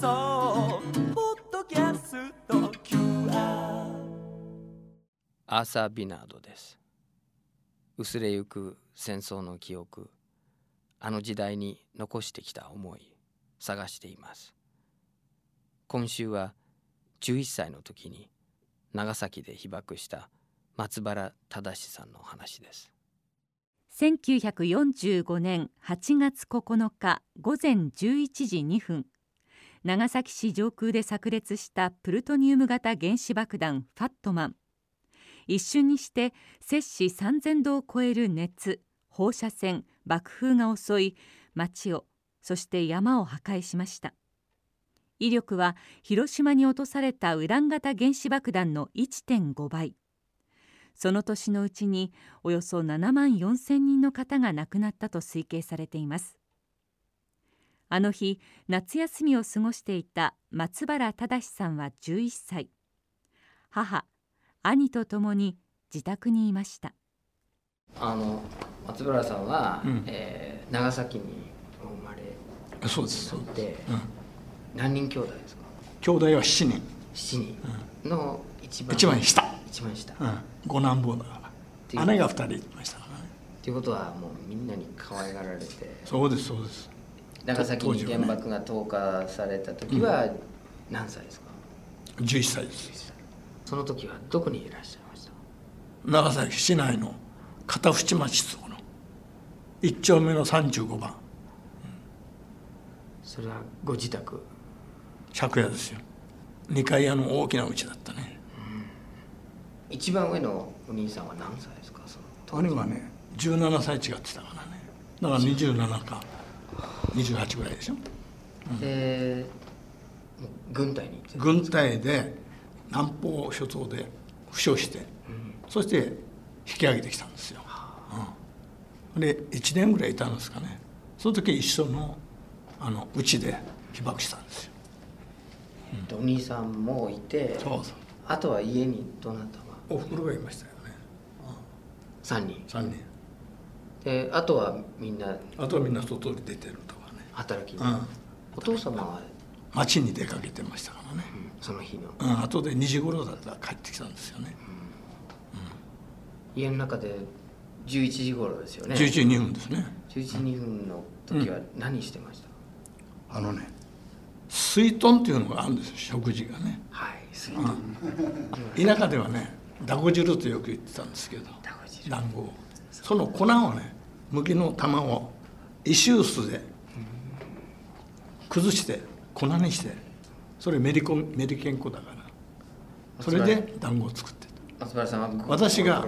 送ポッドキャスト。QR アー。サー・ビナードです。薄れゆく戦争の記憶。あの時代に残してきた思い探しています。今週は11歳の時に長崎で被爆した松原忠さんの話です。1945年8月9日午前11時2分。長崎市上空で炸裂したプルトニウム型原子爆弾ファットマン。一瞬にして摂氏3000度を超える熱放射線爆風が襲い町をそして山を破壊しました。威力は広島に落とされたウラン型原子爆弾の1.5倍。その年のうちにおよそ7万4千人の方が亡くなったと推計されています。あの日夏休みを過ごしていた松原忠さんは11歳。母兄と共に自宅にいました。あの松原さんは、うん。えー長崎にお生まれそうですそうでうん、何人兄弟ですか？兄弟は7人、7人。の一番一番下、一番下、っうん、五男坊だから。姉が2人いましたからね。ていうことはもうみんなに可愛がられて。そうですそうです長崎に原爆が投下された時は何歳ですか、11歳です。その時はどこにいらっしゃいました？長崎市内の片淵町ところ1丁目の35番。それはご自宅？借家ですよ。2階屋の大きな家だったね。一番上のお兄さんは何歳ですか？その兄はね17歳違ってたからね。だから27か28ぐらいでしょ。で軍隊に軍隊で南方諸島で負傷して、そして引き上げてきたんですよ、うん、で1年ぐらいいたんですかね。その時一緒のあのうちで被爆したんですよ。でお兄さんもいてそうそう。あとは家にどなたが？おふくろがいましたよね。3人。3人。であとはみんな。あとはみんな外に出てる働きに、うん。お父様は、町に出かけてましたからね、うん。その日の。うん、後で2時頃だったら帰ってきたんですよね。家の中で11時頃ですよね。11時2分ですね。11時2分の時は何してました、あのね水豚っていうのがあるんですよ食事がね。はい水筒田舎ではねだこ汁とよく言ってたんですけどだこ汁。団子を。その粉をね麦の玉を石臼で崩して粉にしてそれメリコメリケン粉だから。それで団子を作って私が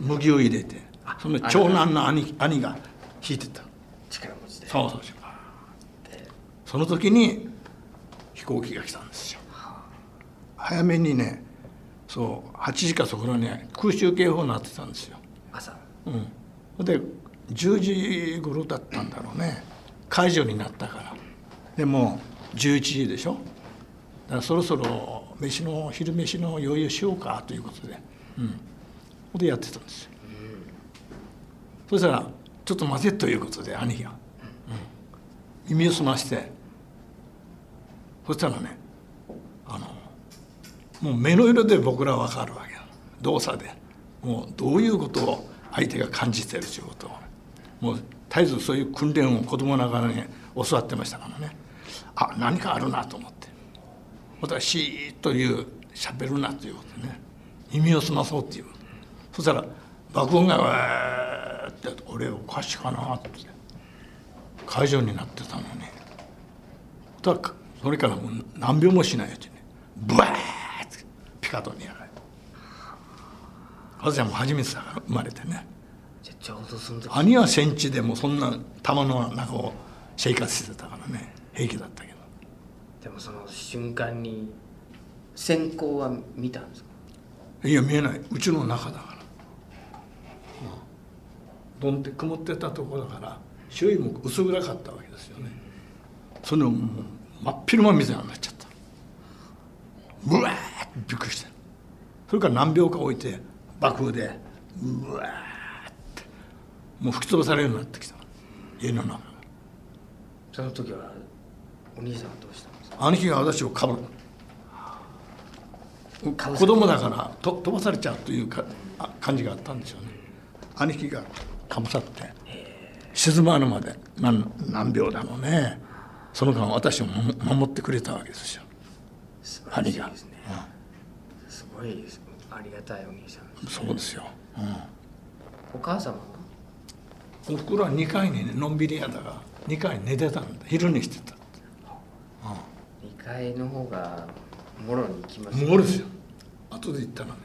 麦を入れてその長男の兄兄が引いてた力持ちでそうそうそうでその時に飛行機が来たんですよ早めにねそう8時かそこらに空襲警報になってたんですよ朝うん、で10時頃だったんだろうね解除になったからでもう11時でしょ？だからそろそろ飯の昼飯の用意しようかということで。うん。でやってたんですよ、そしたら「ちょっと待て」ということで兄が、うん。耳を澄まして。そしたらねあのもう目の色で僕らは分かるわけ動作で。もうどういうことを相手が感じてるということを。もう絶えずそういう訓練を子供ながらに教わってましたからね。あ何かあるなと思って。またシーッという喋るなということでね。耳を澄まそうっていう。そしたら爆音がわーって俺おかしいかなって。会場になってたのに。そしたらそれからもう何秒もしないうちにブワーってピカトにやられて私はもう初めてだから生まれてね。兄は戦地でもそんな弾の中を生活してたからね平気だったけど。でもその瞬間に閃光は見たんですか？いや見えない。うちの中だから、うん、どんって曇ってたところだから周囲も薄暗かったわけですよね。それをもう真っ昼間みたいになっちゃった。うわーってびっくりしてそれから何秒か置いて爆風でうわーってもう吹き飛ばされるようになってきた。家の中が。その時はお兄さんはどうしたんですか？兄貴が私をかぶる。子供だからと飛ばされちゃうというかあ感じがあったんですよね。兄貴がかぶさって静まるまで何何秒だろうね。その間私を守守ってくれたわけですよ。兄がですね。すごいです。ありがたいお兄さんそうですよ、お母様おふくろは2階にねのんびり屋だが2階に寝てたんだ。昼寝してた2階の方がもろに来ますもうですよ。後で行ったらね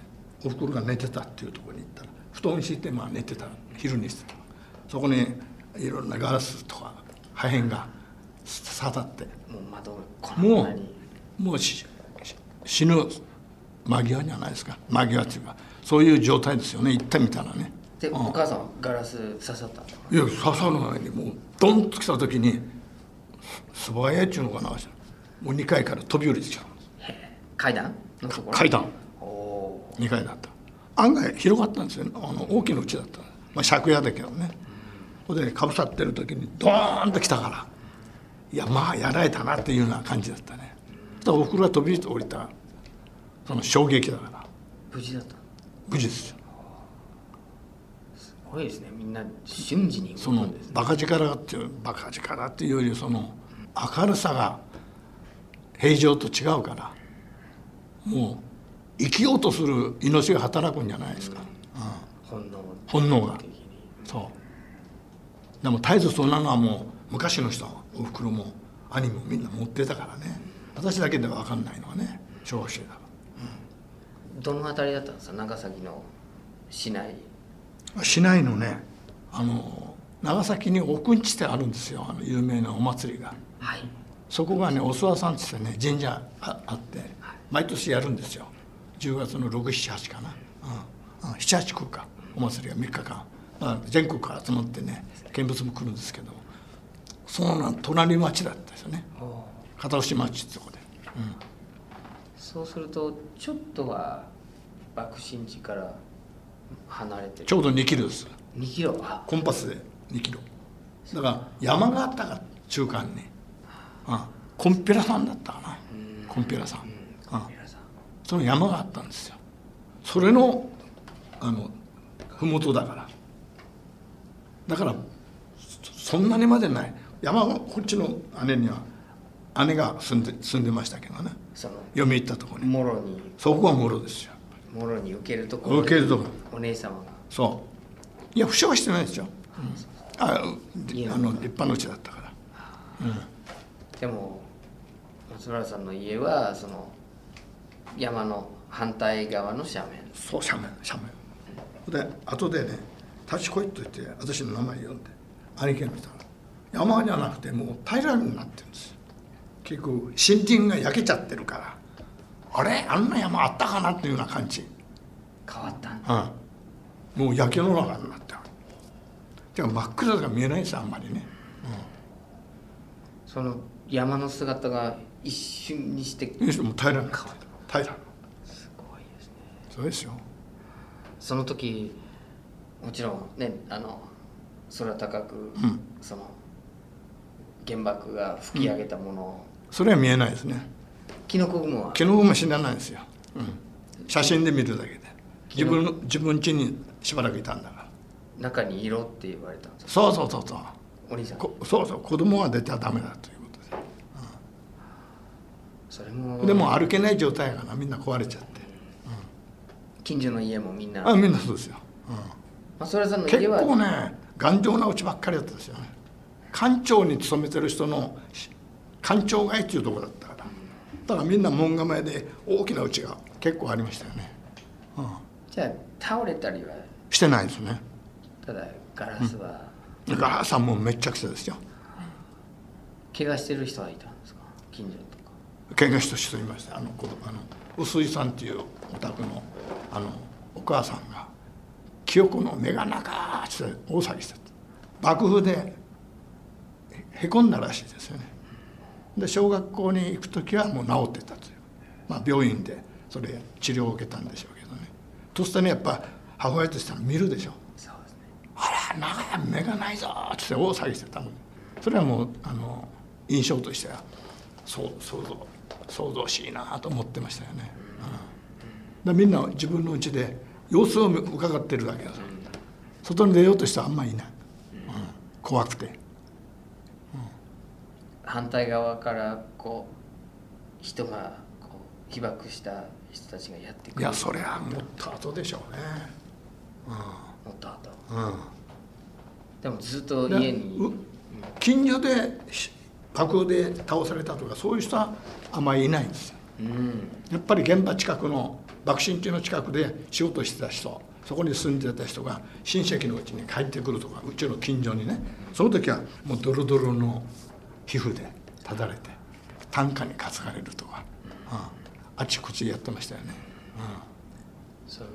おふくろが寝てたっていうところに行ったら布団敷いてまあ寝てた昼寝してた。そこにいろんなガラスとか破片が刺さって。もう窓こんなもに。うもう死ぬ間際じゃないですか。間際っていうかそういう状態ですよね。行ってみたらね。で、うん。お母さんはガラス刺さったいや刺さる前にもうドンと来た時に素早いっちゅうのかなもう2階から飛び降りてきたんです階段？のところ？階段。おお2階だった。案外広かったんですよ。あの大きな家だった。まあ借家だけどね。それでかぶさってる時にドーンと来たから。いやまあやられたなっていうような感じだったね。そしたらおふくろが飛び降りた。その衝撃だから。無事だった？無事ですよ。すごいですね。みんな瞬時にその動くんですね。バカ力っていうバカ力っていうよりその明るさが平常と違うから。もう生きようとする命が働くんじゃないですか、うん。本能本能がそう。でも絶えずそんなのはもう昔の人はおふくろも兄もみんな持ってたからね。私だけでは分かんないのはね小学生だかどの辺りだったんですか？長崎の市内。ら市内のねあの長崎に奥んちってあるんですよ。あの有名なお祭りが。はいそこがねお諏訪さんって言ってね神社ああって毎年やるんですよ。10月の678かな、うん。うん、78来るか。お祭りが3日間。だから全国から集まってね見物も来るんですけどそのな隣町だったですよね。片押町ってとこで、そうするとちょっとは爆心地から離れてる。ちょうど2キロです。2キロ？あ。コンパスで2キロ。だから山があったから中間に、うん、コンピラ山だったかな。コンピラ山、うん。皆さん。その山があったんですよ。それのあの麓だから。だからそそんなにまでない。山はこっちの姉には姉が住んで住んでましたけどね。その嫁行ったところに。もろに。そこはもろですよ。もろに受けるところ受けるところ。お姉様が。そう。いや負傷はしてないですよ、うん、ああの立派な家だったからでも松原さんの家はその山の反対側の斜面。そう斜面斜面。で後でね「立ち来い」と言って私の名前呼んで兄貴が見たら山じゃなくてもう平らになってるんです。よ結構森林が焼けちゃってるから。あれ？あんな山あったかなっていうような感じ、変わったうん、もう焼け野中になってるてか真っ暗だから見えないですあんまりね。その山の姿が一瞬にしてもう平らにな平らすごいですね。そうですよ。その時もちろんねあの空高く、ん。その原爆が吹き上げたもの。を、それは見えないですね。キノコ雲は？毛の雲知らないですよ、うん、写真で見るだけで。自分の自分家にしばらくいたんだから。中に色って言われたんですか？そうそうそうそう。お兄さん。こそうそう。子供は出てはダメだという。ことそれも。ででも歩けない状態やからみんな壊れちゃって。近所の家もみんな。あみんなそうですよ、うん。松原さんの結家は。構ね頑丈な家ばっかりだったですよね。官庁に勤めてる人の官庁街っていうところだったから。だからみんな門構えで大きな家が結構ありましたよね、うん、じゃあ倒れたりは？してないですね。ただガラスは、ガラさんもめっちゃくちゃですよ。怪我してる人はいたんですか？近所とか怪我した人いました。あの子あの臼井さんっていうお宅のあのお母さんが清子の目が長ーって大騒ぎしてた爆風でへこんだらしいですよね。で小学校に行く時はもう治ってたという、まあ、病院でそれ治療を受けたんでしょうけどね。とするとねやっぱ母親としては見るでしょ。そうですねあら長い目がないぞーって大騒ぎしてたの。それはもうあの印象としてはそう想像。想像しいなと思ってましたよね、うん、でみんな自分のうちで様子を伺ってるだけだ外に出ようとしてはあんまりいない、うん、怖くて、うん、反対側からこう人がこう被爆した人たちがやってくる。いやそれはもっと後でしょうね、もっと後。うん。うん、でもずっと家に。う近所でし爆風で倒されたとかそういう人はあんまりいないんです。ようんやっぱり現場近くの爆心地の近くで仕事してた人そこに住んでた人が親戚のうちに帰ってくるとかうちの近所にねその時はもうドロドロの皮膚でただれて担架に担がれるとか、うん、あちこちやってましたよね、その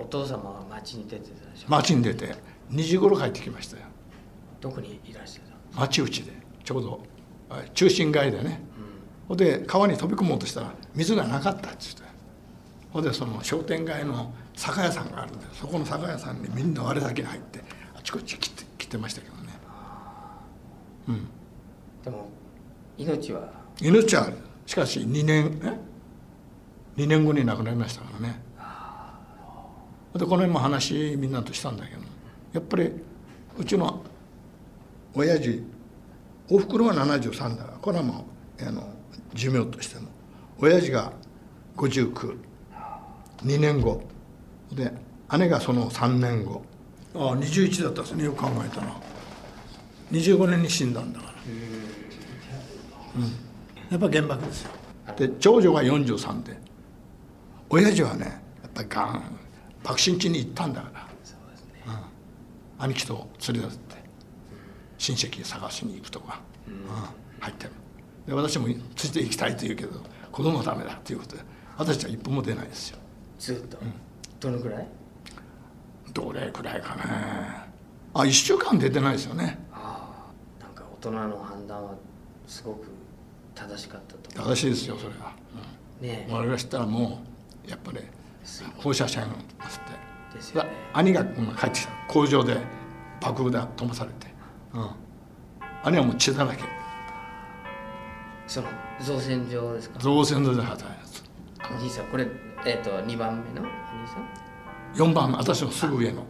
お父様は町に出てたでしょ？うん、町に出て2時頃帰ってきましたよ。どこにいらしてた町内でちょうどあ中心街でねほんで川に飛び込もうとしたら水がなかったっって。ほんでその商店街の酒屋さんがあるんでそこの酒屋さんにみんな割れ先に入ってあちこち来て来てましたけどね。うん。でも命は？命はある。しかし2年え？2年後に亡くなりましたからね。でこの辺も話みんなとしたんだけどやっぱりうちの親父おふくろは73だからこれはもうあの寿命としても。親父が592年後。で姉がその3年後。ああ21だったですね。よく考えたら。25年に死んだんだから。やっぱ原爆ですよ。で長女が43で。親父はねやっぱりガン。爆心地に行ったんだから、うん、兄貴と連れ出って。親戚探しに行くとか、うん、入ってるで私もついて行きたいと言うけど子供のためだということで私は一歩も出ないですよ。ずっと、どのくらい？どれくらいかねあ1週間出てないですよね。ああなんか大人の判断はすごく正しかったと思正しいですよそれは、うねうん、我々知ったらもうやっぱり放射線ですって。だですよね。兄がうん帰ってきた。工場で爆風で飛ばされて、うん、兄はもう血だらけその造船所ですか？造船所で働いてお兄さんこれえっ、と2番目の？お兄さん？4番目私のすぐ上の。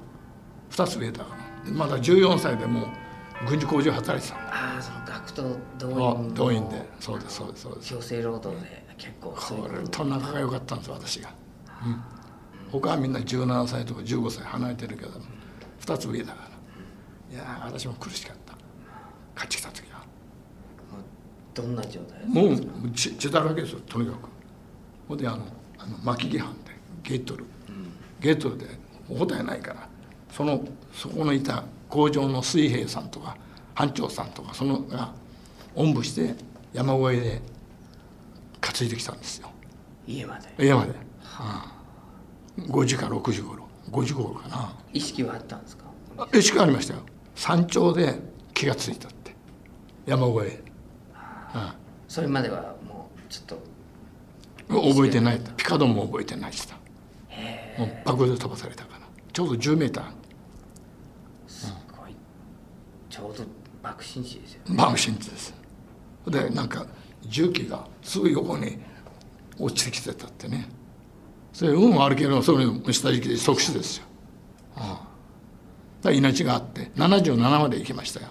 2つ上だから。まだ14歳でもう軍事工場で働いてたああその学徒動あ員の。動員で。そうですそうですそうです。強制労働で結構そうい。うこれことと仲が良かったんです私が、うん、他はみんな17歳とか15歳離れてるけど2つ上だから。いやー私も苦しかった。帰ってきた時どんな状態？ですかもう血血だらけですよとにかく。ほんであのあの巻き木班でゲートル、ゲートルでお答えないから。そのそこのいた工場の水兵さんとか班長さんとかそのがおんぶして山越えで担いできたんですよ。家まで？家まで、うん、5時か6時頃。5時頃かな。意識はあったんですか？あ意識ありましたよ。山頂で気がついたって。山越え、それまではもうちょっと。うん、覚えてない。ピカドンも覚えてないしさ。もう爆風で飛ばされたから。ちょうど10メーター。すごい。ちょうど爆心地ですよね。爆心地です。でなんか重機がすぐ横に落ちてきてたってね。それ運悪ければそれ下敷きで即死ですよ、うん、だから命があって77まで行きましたよ。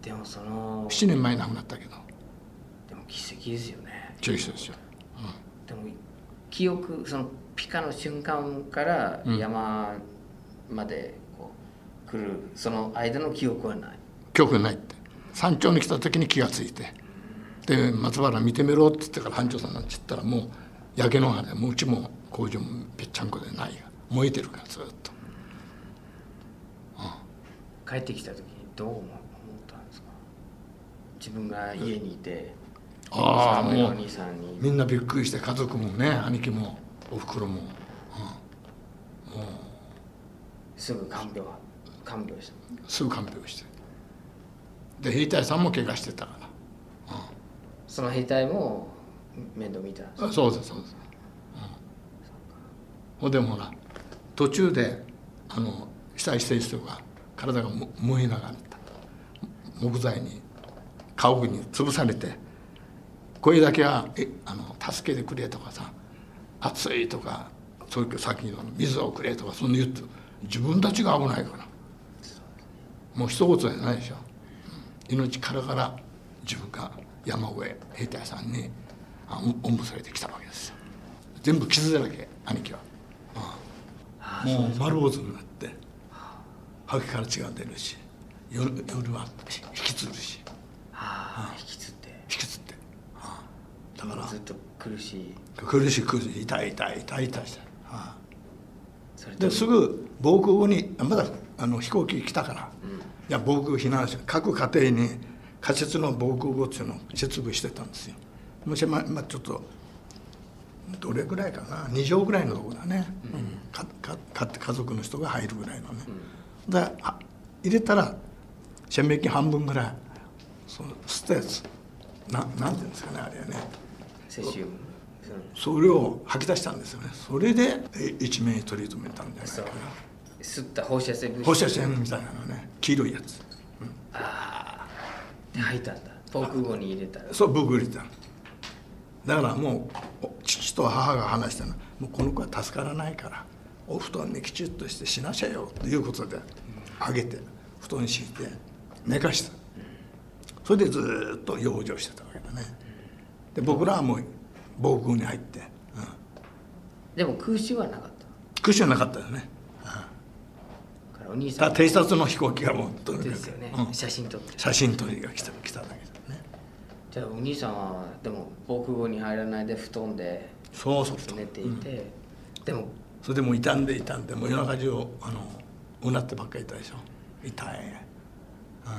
でもその7年前に亡くなったけど。でも奇跡ですよね。注意してですよ。でも記憶そのピカの瞬間から山までこう来るその間の記憶はない。記憶がないって。山頂に来た時に気がついて。で松原見てみろって言ってから班長さんなんて言ったらもう焼け野原でもううちも工場もぺっちゃんこでないが。燃えてるからずっと。帰ってきた時にどう思思ったんですか自分が家にいてああもうお兄さんに。みんなびっくりして家族もね兄貴もおふくろも。すぐ看病看病したす。ぐ看病して。で兵隊さんも怪我してたかその兵隊も面倒見たんですらそうですそうです、うん、ほんでもほら途中であの被災してる人が体がも燃えながら木材に家屋に潰されて声だけはえあの助けてくれとかさ暑いとかそういう先の水をくれとかそんな言って自分たちが危ないから。もう一言じゃないでしょ、うん。命からがら自分が山越え兵隊さんにあおおんぶされてきたわけですよ。全部傷だらけ兄貴は、あもう丸坊主になって吐きから血が出るし夜夜は引きつるしああ引きつって。引きつって、だから。ずっと苦しい。苦しい苦しい。痛い痛い痛い痛いですぐ防空壕にまだあの飛行機来たから、いや防空避難所各家庭に仮設の防空壕っていうのを設備してたんですよ。もしままあちょっとどれぐらいかな？2畳ぐらいのとこだね、うん。かかか家族の人が入るぐらいのね、であ入れたら洗面器半分ぐらいその捨てたやつななんていうんですかねあれはね。セシウム。それを吐き出したんですよね。それでえ一命取り留めたんじゃないかな。吸った放射性物質。放射線みたいなのね。黄色いやつ。ああで吐いたんだ。防空壕に入れた。らそうブグリた。だからもうお父と母が話したの。はもうこの子は助からないからお布団にきちっとして死なせよということで上げて布団敷いて寝かしたそれでずーっと養生してたわけだね。で僕らはもう防空に入って、うん、でも空襲はなかった。空襲はなかったよね、うん。だからお兄さん偵察の飛行機がもうとにかく。ですよね、うん。写真撮って。写真撮りが来た来ただけだね。じゃあお兄さんはでも防空壕に入らないで布団でそうそう寝ていて、でもそれでもう傷んで傷んでもう夜中中あのうなってばっかりいたでしょ。痛い、弟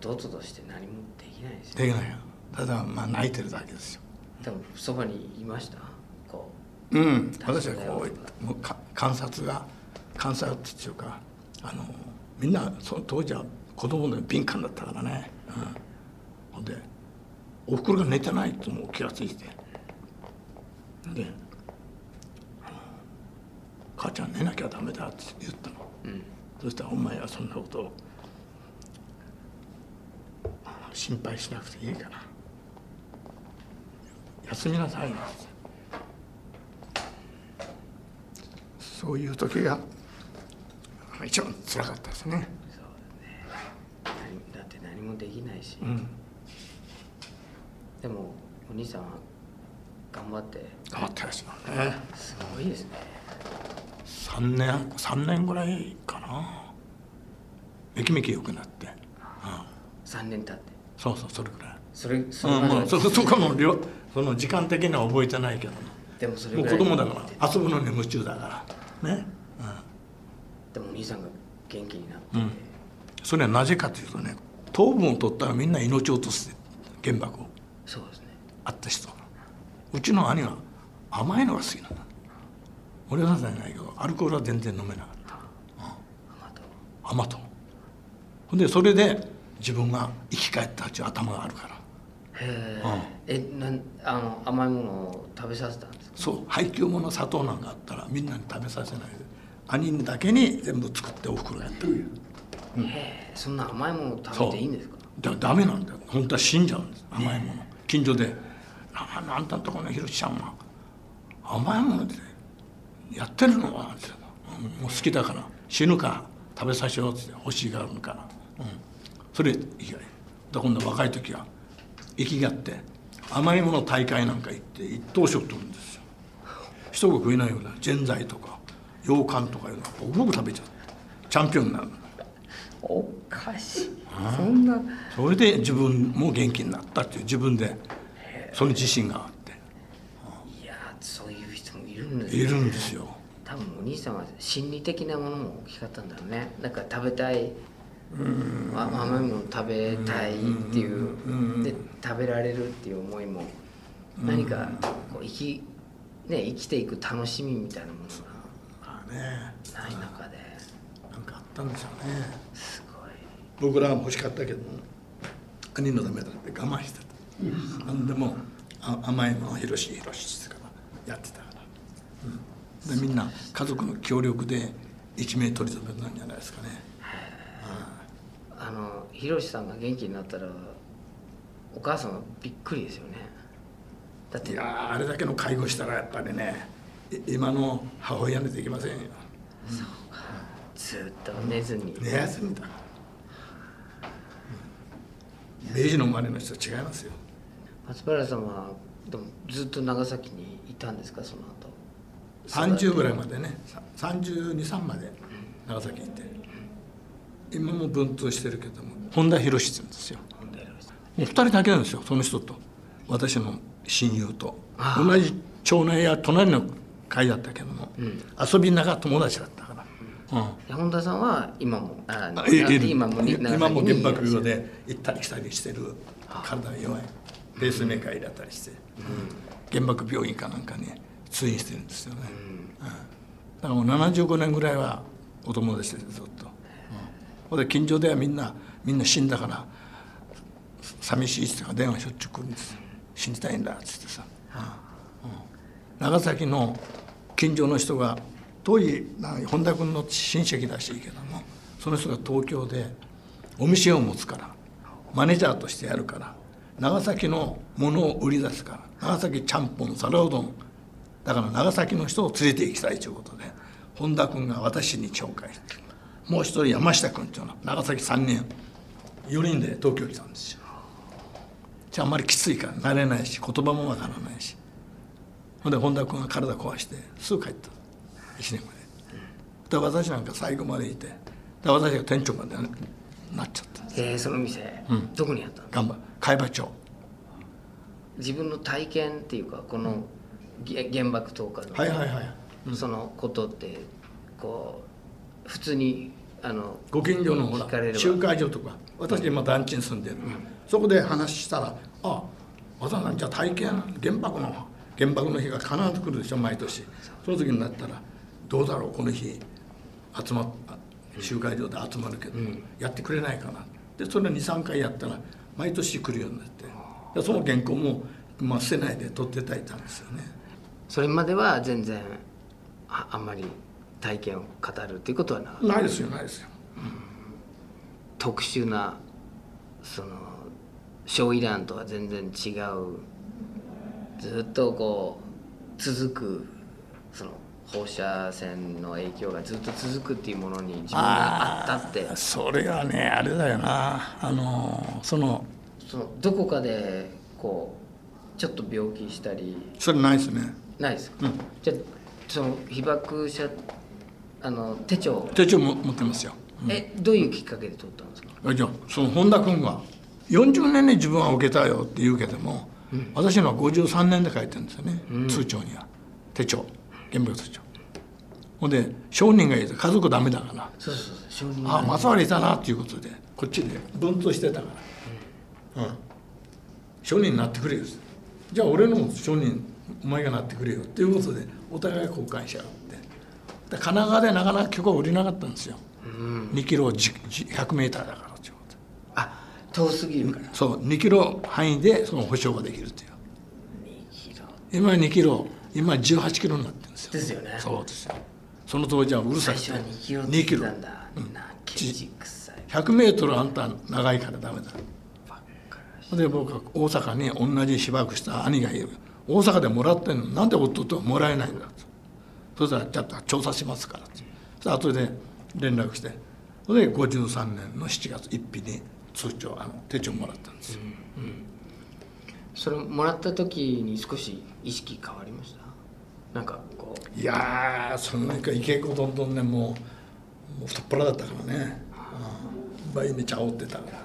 として何もできないですうん、よ。できないよ。ただまあ泣いてるだけですよ。でもそばにいました？こう。ん。大私はこうもうか観察が観察っていうかあのみんなその当時は子供の敏感だったからね、うん、ほんでおふくろが寝てないともう気がついて。であの「母ちゃん寝なきゃダメだ」って言ったの。う、うん、そしたら「お前はそんなことを心配しなくていいから。休みなさい」そういう時が一番辛かったですね。何だって何もできないし、うん、でもお兄さんは頑張って。頑張ってましたね。すごいですね。3年三年ぐらいかな。めきめき良くなって、うん、3年経ってそうそうそれぐらい。それそうん、れうそ そこの量その時間的には覚えてないけどでもそれもう子供だから遊ぶのに夢中だから。ね、でもお兄さんが元気になって、うん。うん、それはなぜかというとね糖分を取ったらみんな命を落とす原爆を。そうですね。あった人。うちの兄は甘いのが好きなんだ俺はじゃないけどアルコールは全然飲めなかった。甘と甘党ほんでそれで自分が生き返ったっていう頭があるから。へえ、えなんあの甘いものを食べさせたんですか？そう。配給物砂糖なんかあったらみんなに食べさせないで。兄にだけに全部作っておふくろがやったわけよへえそんな甘いものを食べていいんですか？だダメなんだよ。本当は死んじゃうんです。甘いもの。近所で「なあんたんとこのひろしちゃんは甘いものでやってるのは」って。言ってたもう好きだから。死ぬか食べさせようって欲しがるか。ら、うん、それ以今度若い時は生きがって甘いもの大会なんか行って一等賞取るんですよ。人が食えないようなぜんざいとか羊羹とかいうのは僕僕食べちゃうチャンピオンになるの。おかしい。そんな。それで自分も元気になったっていう自分でその自信があって。いやそういう人もいるんですいるんですよ。多分お兄さんは心理的なものも大きかったんだろうね。なんか食べたいあ甘いもの食べたいっていう。で食べられるっていう思いも何かこう生き,、ね、生きていく楽しみみたいなものまあね。がない中で。なんかあったんでしょうね。すごい。僕らは欲しかったけど兄のためだって我慢してた。なんでもあ甘いものは広し広しってからやってたから、うん、でみんな家族の協力で一命取り留めたんじゃないですかねあのひろしさんが元気になったらお母さんはびっくりですよね。だって。いやーあれだけの介護したらやっぱりねい今の母親にできませんよ。ずっと寝ずに、寝休みだ。明治の生まれの人は違いますよ。松原さんはでもずっと長崎にいたんですかその後？30ぐらいまでね。323まで長崎にいて今も分通してるけども。本田博って言うんですよもう2人だけなんですよ。その人と私の親友と。同じ町内や隣の会だったけども、遊びの中友達だったから、うん、本田さんは今もあ今もに今も原爆病で行ったり来たりしてる体が弱いペースメーカー入れたりして、原爆病院かなんかに通院してるんですよね、うん。だからもう75年ぐらいはお友達でずっと、うんほんで近所ではみんなみんな死んだから寂しいってか電話しょっちゅう来るんです。よ死にたいんだっつってさ、うん。長崎の近所の人が遠いな本田君の親戚らしいけどもその人が東京でお店を持つからマネージャーとしてやるから長崎のものを売り出すから長崎ちゃんぽん皿うどんだから長崎の人を連れて行きたいということで本田君が私に紹介してもう一人山下君っていうの長崎3年4人で東京来たんですよ。じゃああんまりきついから慣れないし言葉もわからないし。ほんで本田君が体壊してすぐ帰った。1年後で。で私なんか最後までいてで私が店長までなっちゃった。えー、その店、どこにあったの？頑張海馬町。自分の体験っていうかこのげ原爆投下の、はいはいはい。そのことってこう普通にあのご近所のほら集会所とか私今団地に住んでる、そこで話したら「あ和田さんじゃあ体験原爆の原爆の日が必ず来るでしょ毎年。その時になったらどうだろうこの日集まっ集会所で集まるけど、やってくれないかな。でそれ23回やったら毎年来るようになって。でその原稿も、まあ、捨てないで取ってたいたんですよね。それまでは全然ああんまり体験を語るっていうことはなないですよないですよ。特殊なその焼夷弾とは全然違う。ずっとこう続くその放射線の影響がずっと続くっていうものに自分があったって。それがねあれだよな。あのそのそのどこかでこうちょっと病気したり。それないですね。ないですか、じゃあその被爆者あの手帳。手帳も持ってますよ。えどういうきっかけで取ったんですか？あじゃあその本田君が40年に自分は受けたよって言うけども、私のは53年で書いてるんですよね、通帳には。手帳。原爆手帳。ほんで商人がいて家族ダメだから。そうそうそう承認あ松原いたなっていうことでこっちで分としてたから、うん、商人になってくれよ。じゃあ俺のも商人お前がなってくれよ。っていうことでお互い交換し合ってで神奈川でなかなか許可を売れなかったんですよ、2キロじじ100メーターだからっていうことであ遠すぎるから。そう2キロ範囲でその保証ができるっていう。2キロ。今2キロ今18キロになってるんですよ。ですよね。そうですよ。その当時はうるさ最くて初は2キロって2キロ言ってたんだ、なケチくさい。100メートルあんた長いからダメだ。で僕は大阪に同じ被爆した兄がいる。大阪でもらってんの。なんで弟はもらえないんだとそしたらじゃあ調査しますからって。そしたら後で連絡してそれで53年の7月1日に通帳あの手帳もらったんです。よ、それもらった時に少し意識変わりました？なんかこう。いやーそのなんかイケイコどんどんねもうもう太っ腹だったからね、うん、倍めちゃ煽ってたから。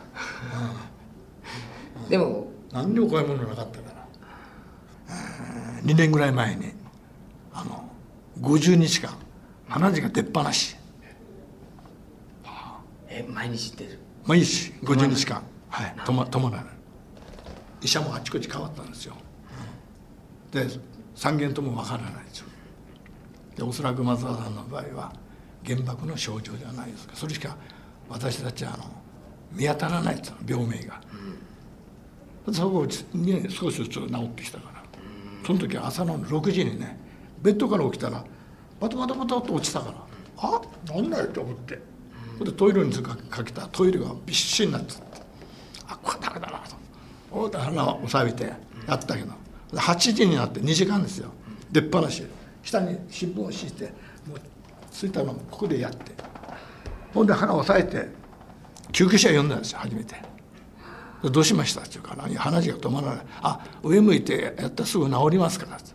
でも。何にも怖いものなかったから。2年ぐらい前にあの50日間。鼻血が出っ放し。え毎日出る？毎日50日間。はい。止ま止まらない。医者もあちこち変わったんですよ。で三件ともわからないですよ。でおそらく松田さんの場合は原爆の症状じゃないですか。それしか私たちはあの見当たらないですよ病名が、そこに少しずつ治ってきたから。その時は朝の6時にねベッドから起きたらバタバタバタと落ちたからあなんだよと思って。それでトイレにかけた。トイレがびっしりになっって。あこれダメだなと。お腹を押さえてやったけど。8時になって2時間ですよ。出っ放し。下に新聞を敷いてもう着いたのもここでやって。ほんで鼻を押さえて救急車呼んだんですよ初めて。どうしました?」って言うから「いや話が止まらない」「あ上向いてやったらすぐ治りますから」って「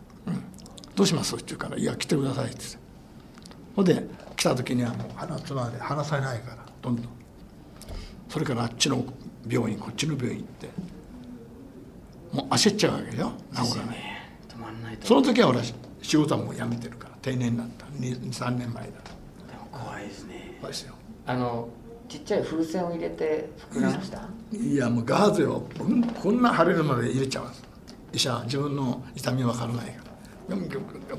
どうします?」って言うから「いや来てください」って言って。ほんで来た時にはもう鼻つまんで離さないからどんどん。それからあっちの病院こっちの病院行って。もう焦っちゃうわけでしょ治らない。止まんないと。その時は俺は仕事はもう辞めてるから定年になった。23年前だでも怖いですね。そうですよ。あのちっちゃい風船を入れて膨らました？いやもうガーゼをこんな腫れるまで入れちゃうんです。医者は自分の痛み分からないから。でも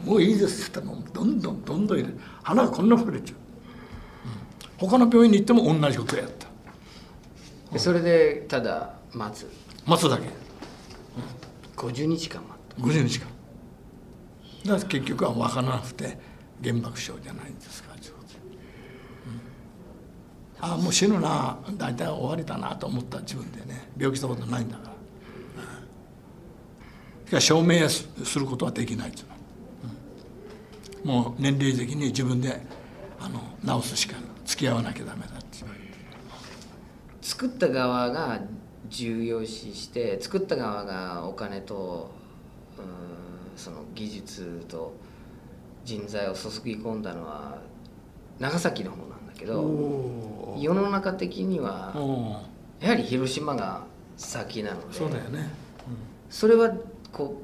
もういいですって言ったらどんどんどんどん入れがこんな膨れちゃう、うん。他の病院に行っても同じことやった。でそれでただ待つ。待つだけ。50日間待っ50日間。だから結局は分からなくて原爆症じゃないんですかうん。ああもう死ぬな大体終わりだなと思った自分でね病気したことないんだから、うんしかし証明すすることはできないうん。もう年齢的に自分であの治すしか付き合わなきゃダメだって作った側が重要視して作った側がお金とうんその技術と人材を注ぎ込んだのは長崎の方なんだけどお世の中的にはおやはり広島が先なのでそうだよね、それはこ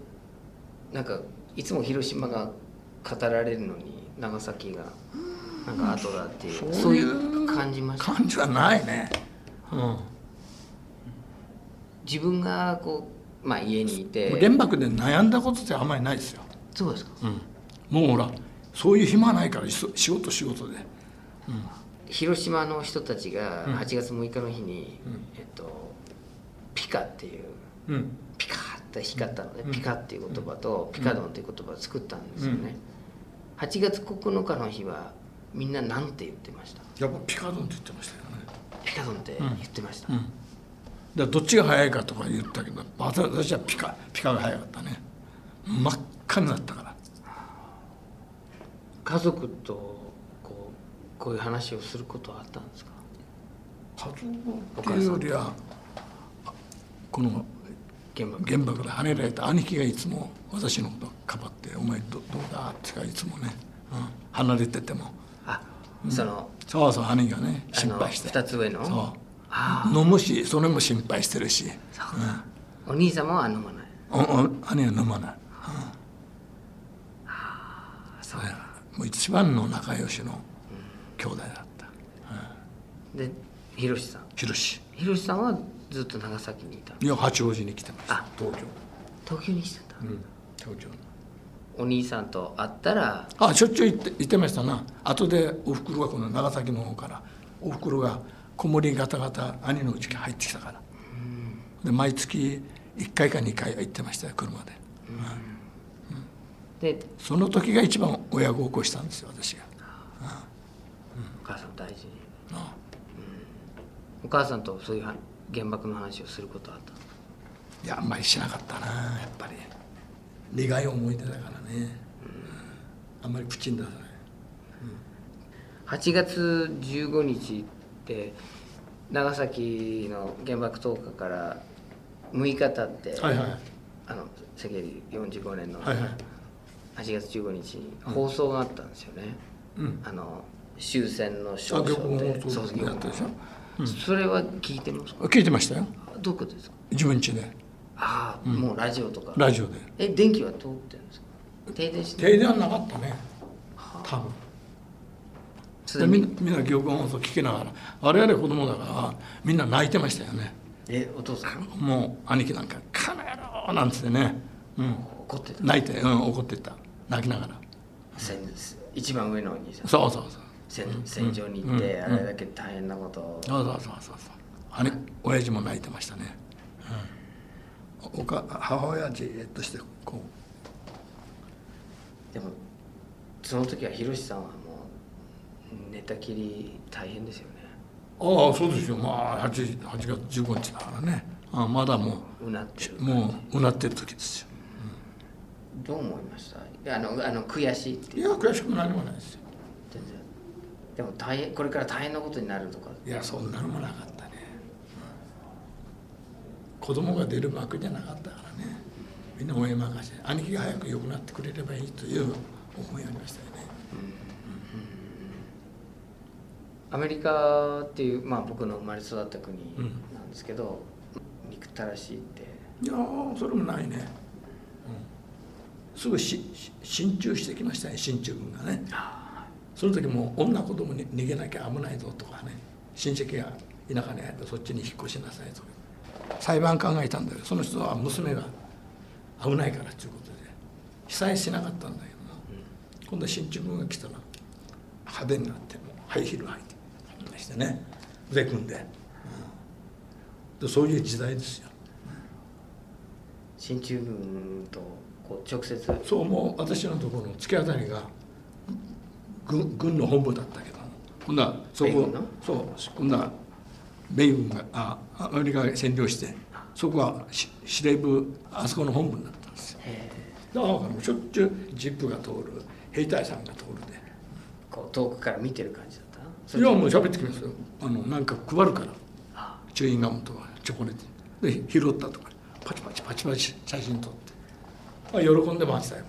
うなんかいつも広島が語られるのに長崎がなんか後だっていう、そういう感じました。感じはないね。うん。自分がこう、まあ、家にいて。原爆で悩んだことってあんまりないですよ、そうですか。もうほらそういう暇はないからし仕事仕事で。広島の人たちがうん。8月6日の日に、えっと、ピカっていううんピカって光ったので、うん。ピカっていう言葉と、ピカドンっていう言葉を作ったんですよね、8月9日の日はみんな何て言ってました？やっぱピカドンって言ってましたよね。ピカドンって言ってました、うん。だどっちが早いかとか言ったけど私はピカピカが早かったね。真っ赤になったから。家族とこうこういう話をすることはあったんですか？家族っていうよりはあこの原爆で跳ねられた兄貴がいつも私のことをかばって「お前どどうだ?」ってかいつもね、うん、離れてても。あそのそうそう兄貴がね心配して。2つ上の？そう。飲むしそれも心配してるし、お兄様は飲まない？うん、おお兄は飲まない、そううん、もう一番の仲良しの兄弟だった。でひろしさん？ひろしひろしさんはずっと長崎にいたいや八王子に来てました。あ東京。東京に来てた、うん東京お兄さんと会ったらあしょっちゅう行って行ってましたな。後でおふくろがこの長崎の方からおふくろが子守ガタガタ兄のうちに入ってきたから。で毎月1回か2回は行ってましたよ車で。でその時が一番親孝行したんですよ私が。お母さんを大事に。お母さんとそういうは原爆の話をすることはあったいやあんまりしなかったなやっぱり。苦い思い出だからね、あんまり口に出さない。8月15日って長崎の原爆投下から6日経って、はいはい。あの世間45年のはいはい。8月15日に放送があったんですよね、うん。あの終戦ので。ったでしょ？それは聞いてますか？聞いてましたよ。どこですか？自分家で。ああ、もうラジオとか。ラジオで。え電気は通ってるんですか？停電して停電はなかったね。多分。でみんなみんな玉音放送聞きながら。我々子供だからみんな泣いてましたよね。えお父さん？もう兄貴なんか「カメロ!」なんつってね、うん、怒ってた。泣いて、うん、怒ってた。泣きながら。戦一番上のお兄さん。そうそうそう戦戦場に行って、うん。あれだけ大変なことを、そうそうそうそう。そう兄親父も泣いてましたね、うん、おか母親父としてこでもその時はひろしさんはもう寝たきり大変ですよね。うああそうですよ。まあ 8, 8月15日だからね。ああまだもうなってる。うもううなってる時ですよ、うん。どう思いました？あのあの悔しいっていや悔しくも何もないですよでも大変これから大変なことになるとか。いやそんなのもなかったね、うん子供が出る幕じゃなかったからね。みんな親任せ。兄貴が早く良くなってくれればいいという思いありましたよね。アメリカっていう、まあ、僕の生まれ育った国なんですけど、憎たらしいって。いやーそれもないね、うん、すぐしし進駐してきましたね進駐軍がねその時もう女子供に逃げなきゃ危ないぞとかね親戚が田舎に入ってそっちに引っ越しなさいとか裁判官がいたんだけどその人は娘が危ないからということで被災しなかったんだけども、今度は進駐軍が来たら派手になってもうハイヒール履いてこんなしてね腕組んで,、うん、でそういう時代ですよ。進駐軍とこう直接。そうもう私のところの突き当たりが軍軍の本部だったけど。今度はそこそう。今度は米軍があアメリカが占領してそこはし司令部あそこの本部になったんですよ。え。だからしょっちゅうジップが通る兵隊さんが通るで。ーこう遠くから見てる感じだった？そいれやもう喋ってきますよ。あのなんか配るから。あ。チューインガムとかチョコレート。で拾ったとか。パチパチパチパチ写真撮って。あ喜んでましたよ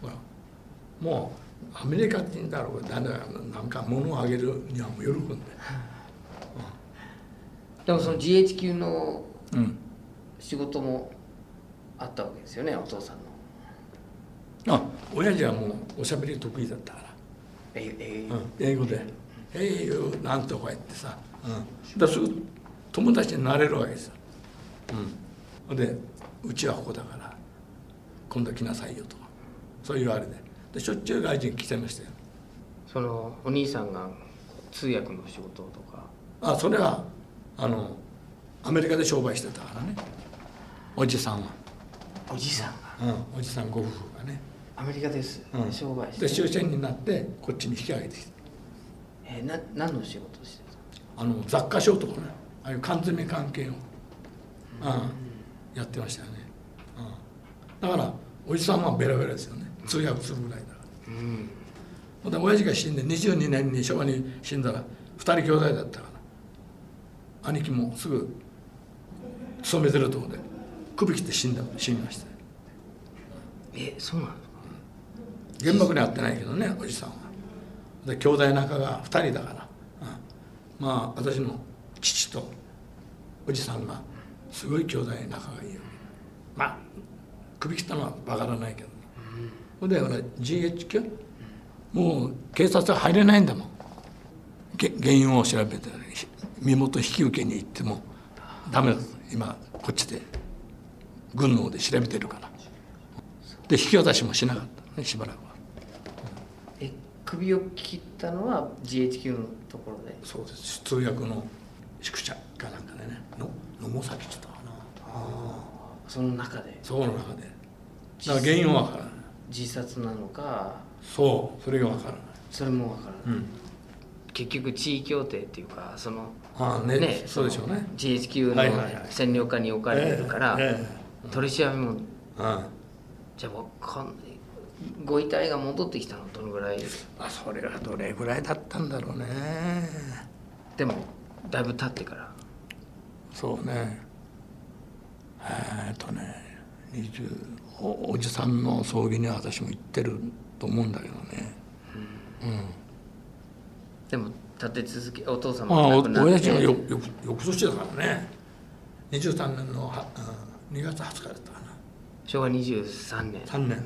ほら。もうアメリカ人だろう誰だなんか物をあげるにはもう喜んで。でもその GHQ のうん。仕事もあったわけですよねお父さんの。あ親父はもうおしゃべり得意だったから。ええうん英語で「えいよ」なんとか言ってさ、うん、だすぐ友達になれるわけですよ、うん、でうちはここだから今度来なさいよと。かそういうあれででしょっちゅう外人来てましたよ。そのお兄さんが通訳の仕事とか。あそれはあのアメリカで商売してたからね。おじさんは、おじさんが？うん、おじさんご夫婦がね、アメリカです、うん、商売して。で終戦になってこっちに引き上げてきた。えー、な何の仕事してたあの雑貨商とかね。ああいう缶詰関係を、うん、やってましたよね、うん、だからおじさんはベラベラですよね通訳するぐらいだからうんほんで親父が死んで22年に昭和に死んだら2人兄弟だったから兄貴もすぐ勤めてるとこで首切って死んだ死にました。えそうなんですか？原爆に遭ってないけどねおじさんは。で兄弟仲が2人だから、うん。まあ私の父とおじさんがすごい兄弟仲がいいよ。まあ首切ったのは分からないけど、ほんで俺 GHQ もう警察は入れないんだもん。げ原因を調べてひ身元引き受けに行ってもダメだ今こっちで。軍の方で調べてるから。で引き渡しもしなかったねしばらくは。え首を切ったのは GHQ のところで？そうです。通訳の宿舎かなんかでね。の野茂崎って言ったかな。その中で。そこの中で。だから原因は分からない自殺なのかそうそれが分からない。それもわからない、うん。結局地位協定っていうかそのああねそうでしょうね。の GHQ の占領下に置かれてるから、ええ取り調べもうん。じゃあわかんないご遺体が戻ってきたのどのぐらい？あそれがどれぐらいだったんだろうね。でもだいぶ経ってから。そうね。えーっとね20おおじさんの葬儀には私も行ってると思うんだけどね。うん。でも立て続けお父様が亡くなって。親父がよよ翌年だからね。23年のは、うん、2月20日だったかな。昭和23年3年。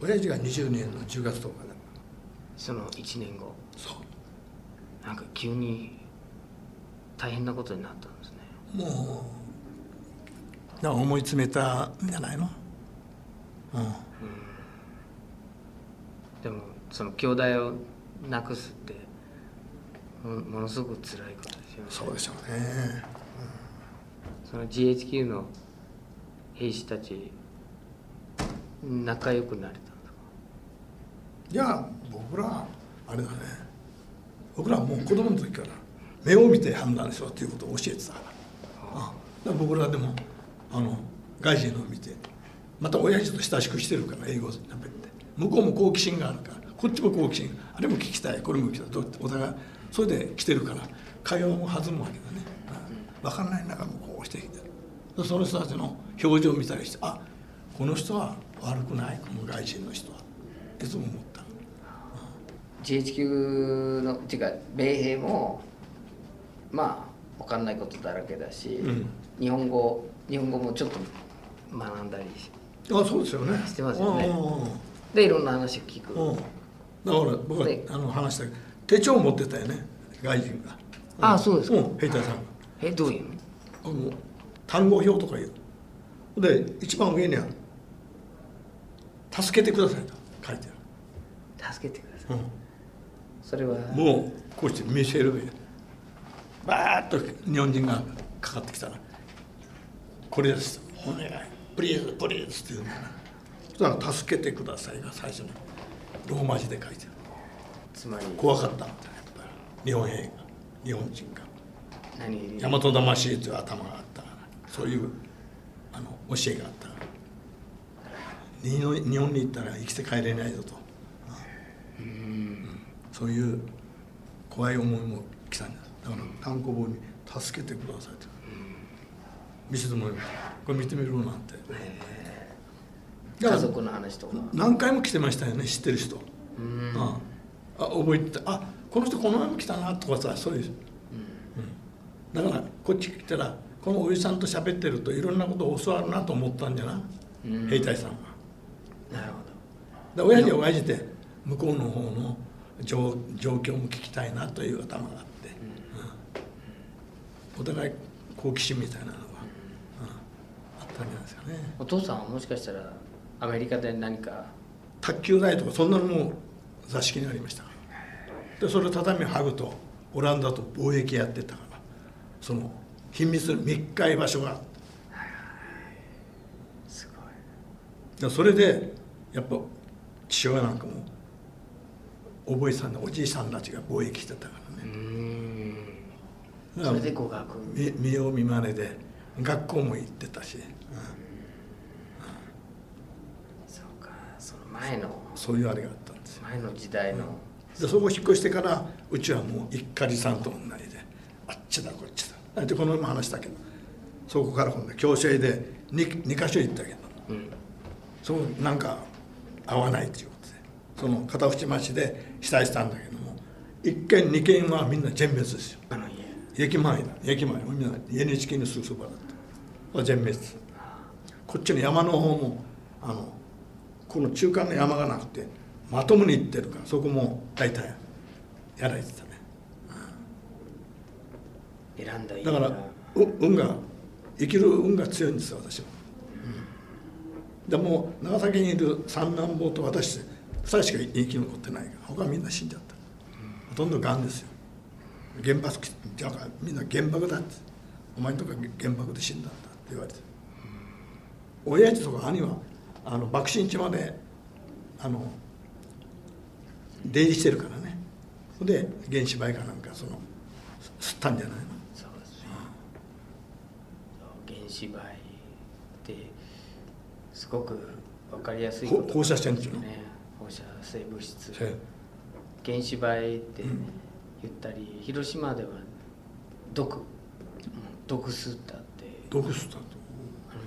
親父が20年の10月10日だその1年後。そう。なんか急に大変なことになったんですね。もう思い詰めたんじゃないの？うん。でもその兄弟を亡くすってもものすごく辛いことですよね。そうでしょうね。その GHQ の兵士たち仲良くなれたいや僕らはあれだね。僕らはもう子供の時から目を見て判断しろっていうことを教えてたから,、うん、だから僕らでもあの外人のを見てまた親父と親しくしてるから英語を喋って向こうも好奇心があるから。こっちも好奇心あれも聞きたいこれも聞きたいどお互いそれで来てるから会話も弾むわけだね、うん、分かんない中もこうしてきて。るその人たちの表情を見たりしてあこの人は悪くないこの外人の人は。いつも思った GHQ のっていうか米兵もまあ分かんないことだらけだし、ん。日本語日本語もちょっと学んだりしあそうですよね。してますよね。うん。うんうんでいろんな話を聞く、うん、だから僕はであの話したけど手帳を持ってたよね外人が。あそうですか。うん兵隊さんが。えどういうのあの単語表とか言う。で一番上には「助けてください」と書いて助けてください、ある、それは？うん、もうこうして見せる上バーッと日本人がかかってきたら「これです。お願いプリーズプリーズ」って言うんだよなそしたら「助けてください」が最初に。ローマ字で書いてある。つまり。怖かったんだやっぱり。日本兵が。日本人が。何？大和魂という頭があったから。そういうあの教えがあったから。日本日本に行ったら生きて帰れないぞと、うん。そういう怖い思いも来たんです。だから単行本に「助けてください」と。見せてもらいましたこれ見てみろなんて。家族の話とか。何回も来てましたよね知ってる人。うん。ああ覚えてた。あこの人この前も来たなとかさそういう、うん。だからこっち来たらこのおじさんと喋ってるといろんなことを教わるなと思ったんじゃな、うん。兵隊さんは。なるほで親父は親父で向こうの方の状状況も聞きたいなという頭があって、うん。お互い好奇心みたいなのが、うんあったんじゃないですかね。どお父さんはもしかしたらアメリカで何か？卓球台とかそんなのも座敷にありました。からでそれ畳剥ぐとオランダと貿易やってたからその秘密の密会場所があってすごい。でそれでやっぱ父親なんかもお坊さんのおじいさんたちが貿易してたからね。それで語学。見見よう見まねで学校も行ってたし、そうかその前のうんそういうあれがあったんですよ。前の時代の。でそこ引っ越してからうちはもう一家さんと同じであっちだこっちだ。でこの話したけどそこから今度教師で 2, 2箇所行ったけどうん。そこなんか合わないっていうことでその片渕町で被災したんだけども1軒2軒はみんな全滅ですよ。あの家。駅前だ。駅前。みんな NHK のすぐそばだった。全滅。こっちの山の方もあのこの中間の山がなくてまともに行ってるからそこも大体やられてたね。選ん。だ家だからう運が生きる運が強いんですよ私は、でも長崎にいる三男坊と私2人しか生き残ってないから他はみんな死んじゃった、ほとんどがんですよ。原爆じゃあみんな原爆だって。お前んとこは原爆で死んだんだって言われて。親父とか兄はあの爆心地まであの出入りしてるからね。で原子灰かなんかその吸ったんじゃないの？そうですね。そう原子灰ってすごく分かりやすいほこと放射線っていうの？ね。放射性物質。原子灰って言ったり、広島では毒。うん毒吸ったって毒吸った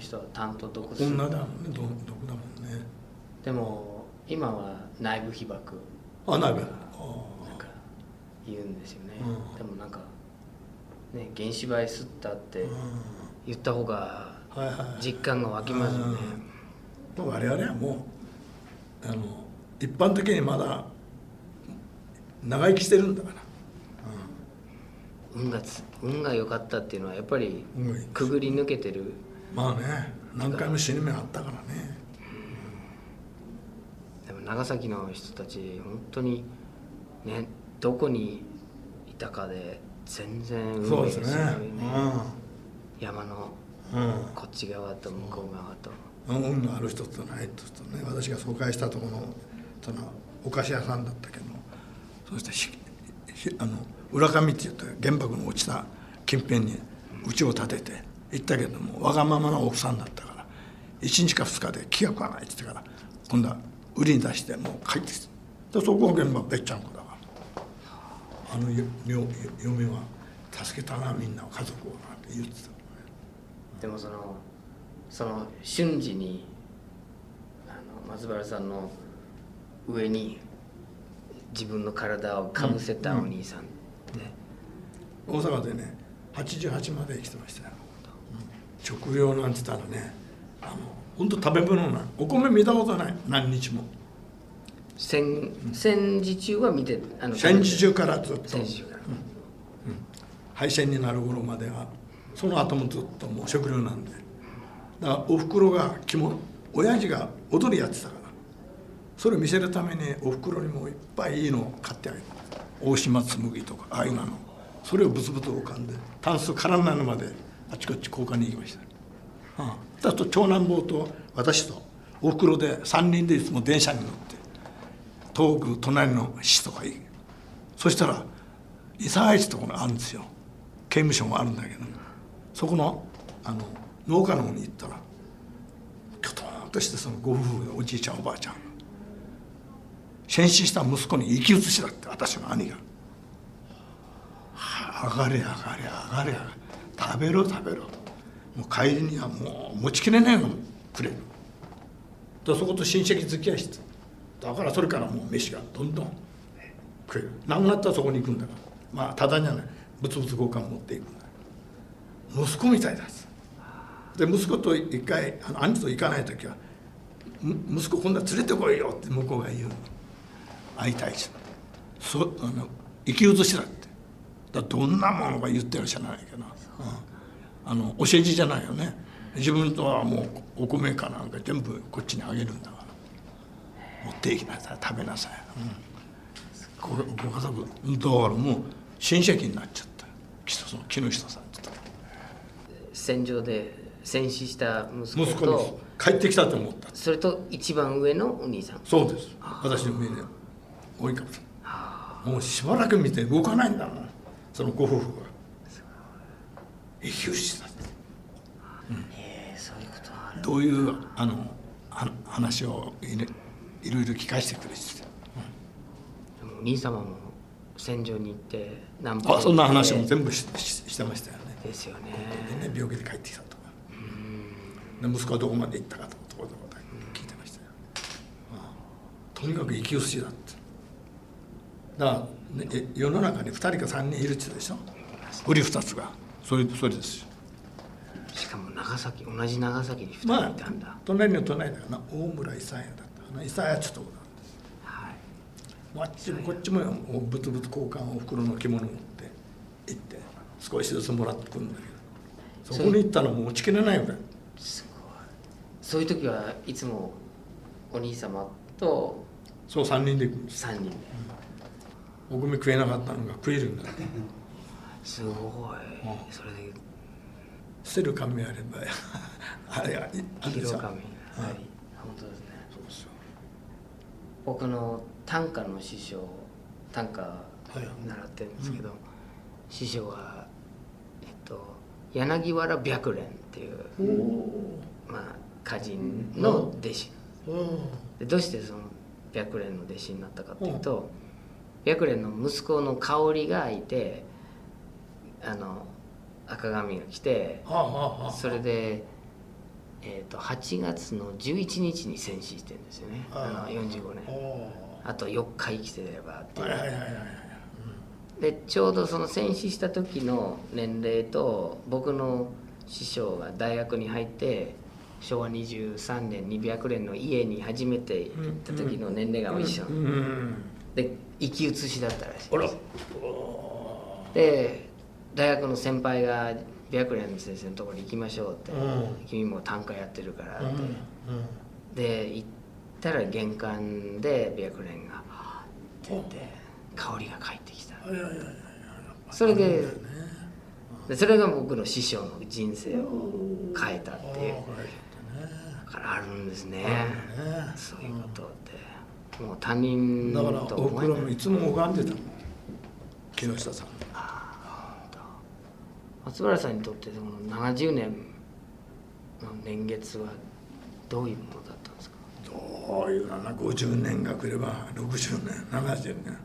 人は担当毒吸った女だもんね。毒毒だもんね。でも今は内部被爆。あないべなんか言うんですよね、うん。でもなんかね原子灰吸ったって言った方がはいはい。はい実感が湧きますよね、うん。我々はもうあの一般的にまだ長生きしてるんだから。運がつ運が良かったっていうのはやっぱりくぐり抜けてるまあね何回も死ぬ目あったからね。でも長崎の人たち本当にねどこにいたかで全然運そうですよね山のうん、うんこっち側と向こう側と。運がある人とない人とね。私が紹介したところのそのお菓子屋さんだったけどそしてひひあの浦上って言った原爆の落ちた近辺に家を建てて行ったけどもわがままな奥さんだったから1日か2日で気が食わないって言ってから今度は売りに出してもう帰ってきてでそこが現場べっちゃんこだから。あの嫁は助けたなみんな家族をなんて言ってたでもそのその瞬時にあの松原さんの上に自分の体をかぶせたお兄さんって、大阪でね88まで生きてましたよ、食料なんて言ったらねあの本当食べ物ないお米見たことない。何日も。戦戦時中は見てあの戦時中からずっと。戦時中から、敗戦になる頃までは。その後もずっともう食料なんで。だからおふくろが着物親父が踊りやってたから。それを見せるためにおふくろにもいっぱいいいのを買ってあげた大島紬とかああいうの。それをブツブツ浮かんでタンス空になるまであちこち交換に行きました、ああ、だと長男坊と私とおふくろで3人でいつも電車に乗って遠く隣の市とか行く。そしたら諫早市ところあるんですよ。刑務所もあるんだけど。そこのあの農家の方に行ったらきょとんとしてそのご夫婦がおじいちゃんおばあちゃん戦死した息子に生き写しだって私の兄が「はあ上がれ上がれ上がれ上がれ。食べろ食べろ」もう帰りにはもう持ちきれないのくれる。でそこと親戚付き合いしてだからそれからもう飯がどんどん食える。なくなったらそこに行くんだか。らまあただじゃない。物々交換持っていくんだ。息子みたいだ。で息子と一回あの兄と行かない時は「息子今度は連れてこいよ」って向こうが言う会いたいしそあの生き写しだって。だどんなものが言ってるか知らないけど、うん、あの教え字じゃないよね。自分とはもうお米かなんか全部こっちにあげるんだから。持っていきなさい。食べなさい、うん、ごご家族だからもう親戚になっちゃった。木下さんった。戦場で戦死した息子と。帰ってきたと思った。それと一番上のお兄さん。そうです。私の目で追いかけたもうしばらく見て動かないんだもん。そのご夫婦が生き写しだってえーそういうことある。どういうあのは話をいろいろいろ聞かせてくれててでもお兄様も戦場に行って南あそんな話も全部しししてましたよね。ですよね。でね病気で帰ってきたとか。で息子はどこまで行ったかとかどこどこだ聞いてましたよ、ああとにかく生き写しだって。だから、ね、え世の中に2人か3人いるって言うでしょ？売り2つがそれそれです。よしかも長崎同じ長崎に2人まあいたんだ、隣の隣だからな。大村伊佐屋だったかな。伊佐屋ってとこなんです。はい。もうあっちもこっちももうブツブツ交換お袋の着物持って行って少しずつもらってくるんだけど。そこに行ったらもう持ちきれないぐらいすごい。そういう時はいつもお兄様とそう3人で行くんです。3人で。お米食えなかったのが食えるんだすごい。それで。捨てる紙あれば あれあ黄色髪はい。本当ですね。僕の短歌の師匠短歌い習ってるんですけど、師匠はえっと柳原白蓮っていうまあ歌人の弟子。でどうしてその白蓮の弟子になったかっていうと白蓮の息子の香織がいてあの赤髪が来てはあはあはあ。それで、えー、と8月の11日に戦死してるんですよね。あの45年。おあと4日生きてればっていう。ーはいはいはいはい。でちょうどその戦死した時の年齢と僕の師匠が大学に入って昭和23年に白蓮の家に初めて行った時の年齢が一緒、うんで生き写しだったらしいですで大学の先輩が白蓮先生のところに行きましょうって、うん。君も短歌やってるからって、うん。うん。で行ったら玄関で白蓮が「はぁって言って香りが帰ってきた。それででそれが僕の師匠の人生を変えたっていう。だからあるんですね。そういうことって。もう他人だからとおふくろ思えないもいつも拝んでたもん木下さん松原さんにとってその70年の年月はどういうものだったんですか？どういうのかな？50年が来れば60年70年。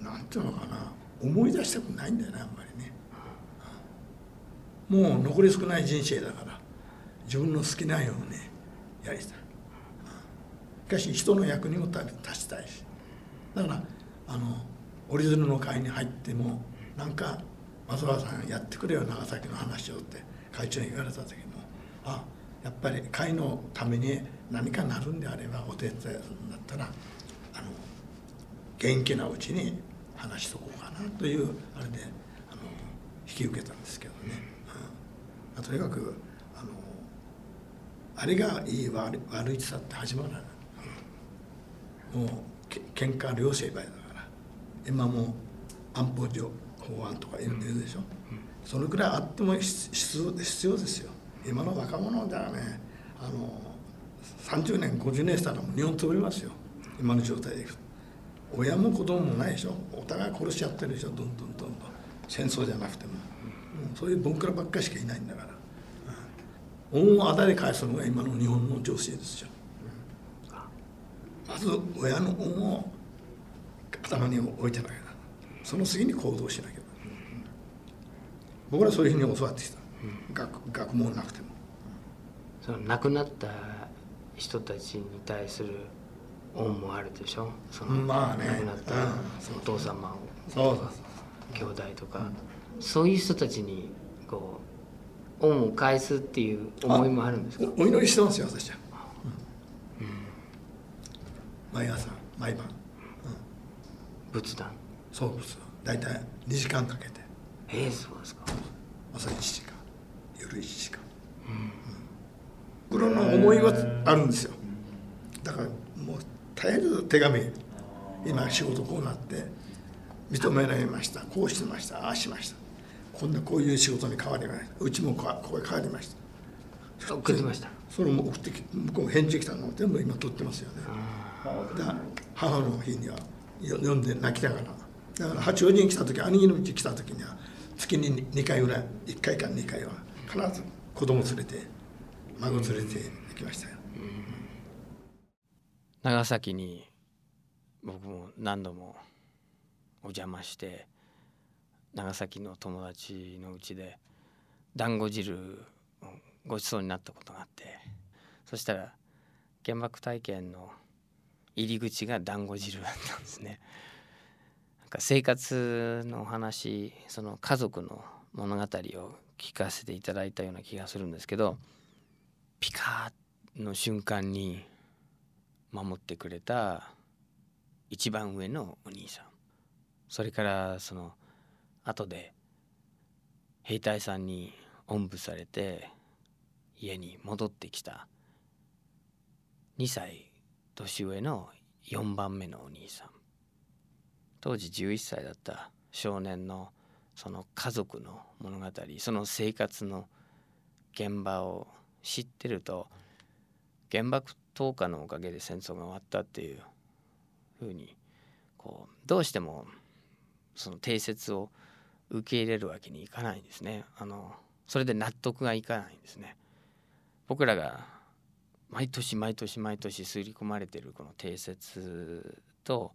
なんていうのかな？思い出したくないんだよねあんまりね、もう残り少ない人生だから。自分の好きなようにやりたい、しかし人の役にも立ちたいし。だからあの折り鶴の会に入ってもなんか松原さんやってくれよ長崎の話をって会長に言われた時もあやっぱり会のために何かなるんであればお手伝いするんだったらあの元気なうちに話しとこうかなというあれであの引き受けたんですけどね、うん、とにかくあのあれがいい悪い悪いさって始まらない、うん、もうけ喧嘩両成敗だから。今も安保上法案とか言うでしょ、そのくらいあっても必要ですよ。今の若者ではねあの30年50年したらもう日本潰れますよ。今の状態でいくと。親も子供もないでしょ。お互い殺し合ってるでしょ。どんどんどんどん。戦争じゃなくても、うん、そういうボンクラばっかりしかいないんだから、うん、恩をあだで返すのが今の日本の情勢ですよ、うん、まず親の恩を頭に置いてなきゃその次に行動しなきゃ。僕らそういうふうに教わってきた、学学問なくても。その亡くなった人たちに対する恩もあるでしょ。そのまあね亡くなったお父様をそうそう兄弟とか、そういう人たちにこう恩を返すっていう思いもあるんですか？おお祈りしてますよ私は、うん。毎朝毎晩、仏壇。そう仏壇。大体2時間かけて。ええそうですか朝1時間夜1時間。うん、うん、の思いはあるんですよ。だからもう絶えず手紙今仕事こうなって認められましたこうしてましたああしました。こんなこういう仕事に変わりましたうちもここ変わりました。送ってました。それも送ってき向こう返事来たの全部今取ってますよね。だ母の日には読んで泣きながら。だから八王子に来た時兄貴のうち来た時には月に2回ぐらい1回か2回は必ず子供連れて孫連れて行きましたよ、長崎に僕も何度もお邪魔して長崎の友達のうちで団子汁をごちそうになったことがあってそしたら原爆体験の入り口が団子汁だったんですね。なんか生活のお話その家族の物語を聞かせていただいたような気がするんですけどピカーの瞬間に守ってくれた一番上のお兄さん。それからその後で兵隊さんにおんぶされて家に戻ってきた2歳年上の4番目のお兄さん。当時11歳だった少年のその家族の物語その生活の現場を知ってると原爆投下のおかげで戦争が終わったっていうふうにこうどうしてもその定説を受け入れるわけにいかないんですね。あのそれで納得がいかないんですね。僕らが毎年毎年毎年刷り込まれてるこの定説と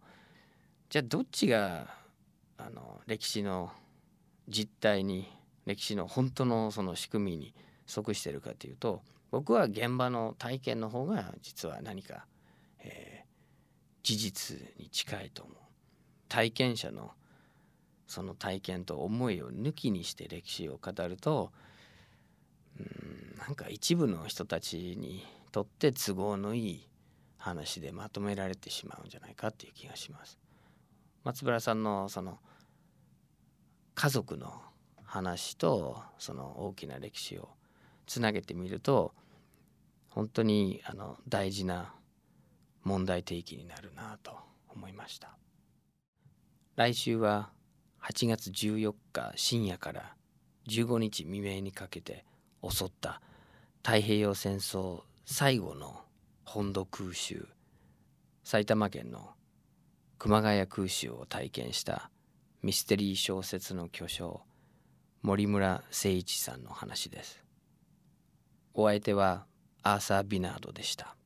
じゃあどっちがあの歴史の実態に歴史の本当のその仕組みに即してるかというと僕は現場の体験の方が実は何か、えー、事実に近いと思う体験者のその体験と思いを抜きにして歴史を語るとうんなんか一部の人たちにとって都合のいい話でまとめられてしまうんじゃないかっていう気がします。松村さんのその家族の話とその大きな歴史をつなげてみると本当にあの大事な問題提起になるなと思いました。来週は8月14日深夜から15日未明にかけて襲った太平洋戦争最後の本土空襲埼玉県の熊谷空襲を体験したミステリー小説の巨匠森村誠一さんの話です。お相手はアーサー・ビナードでした。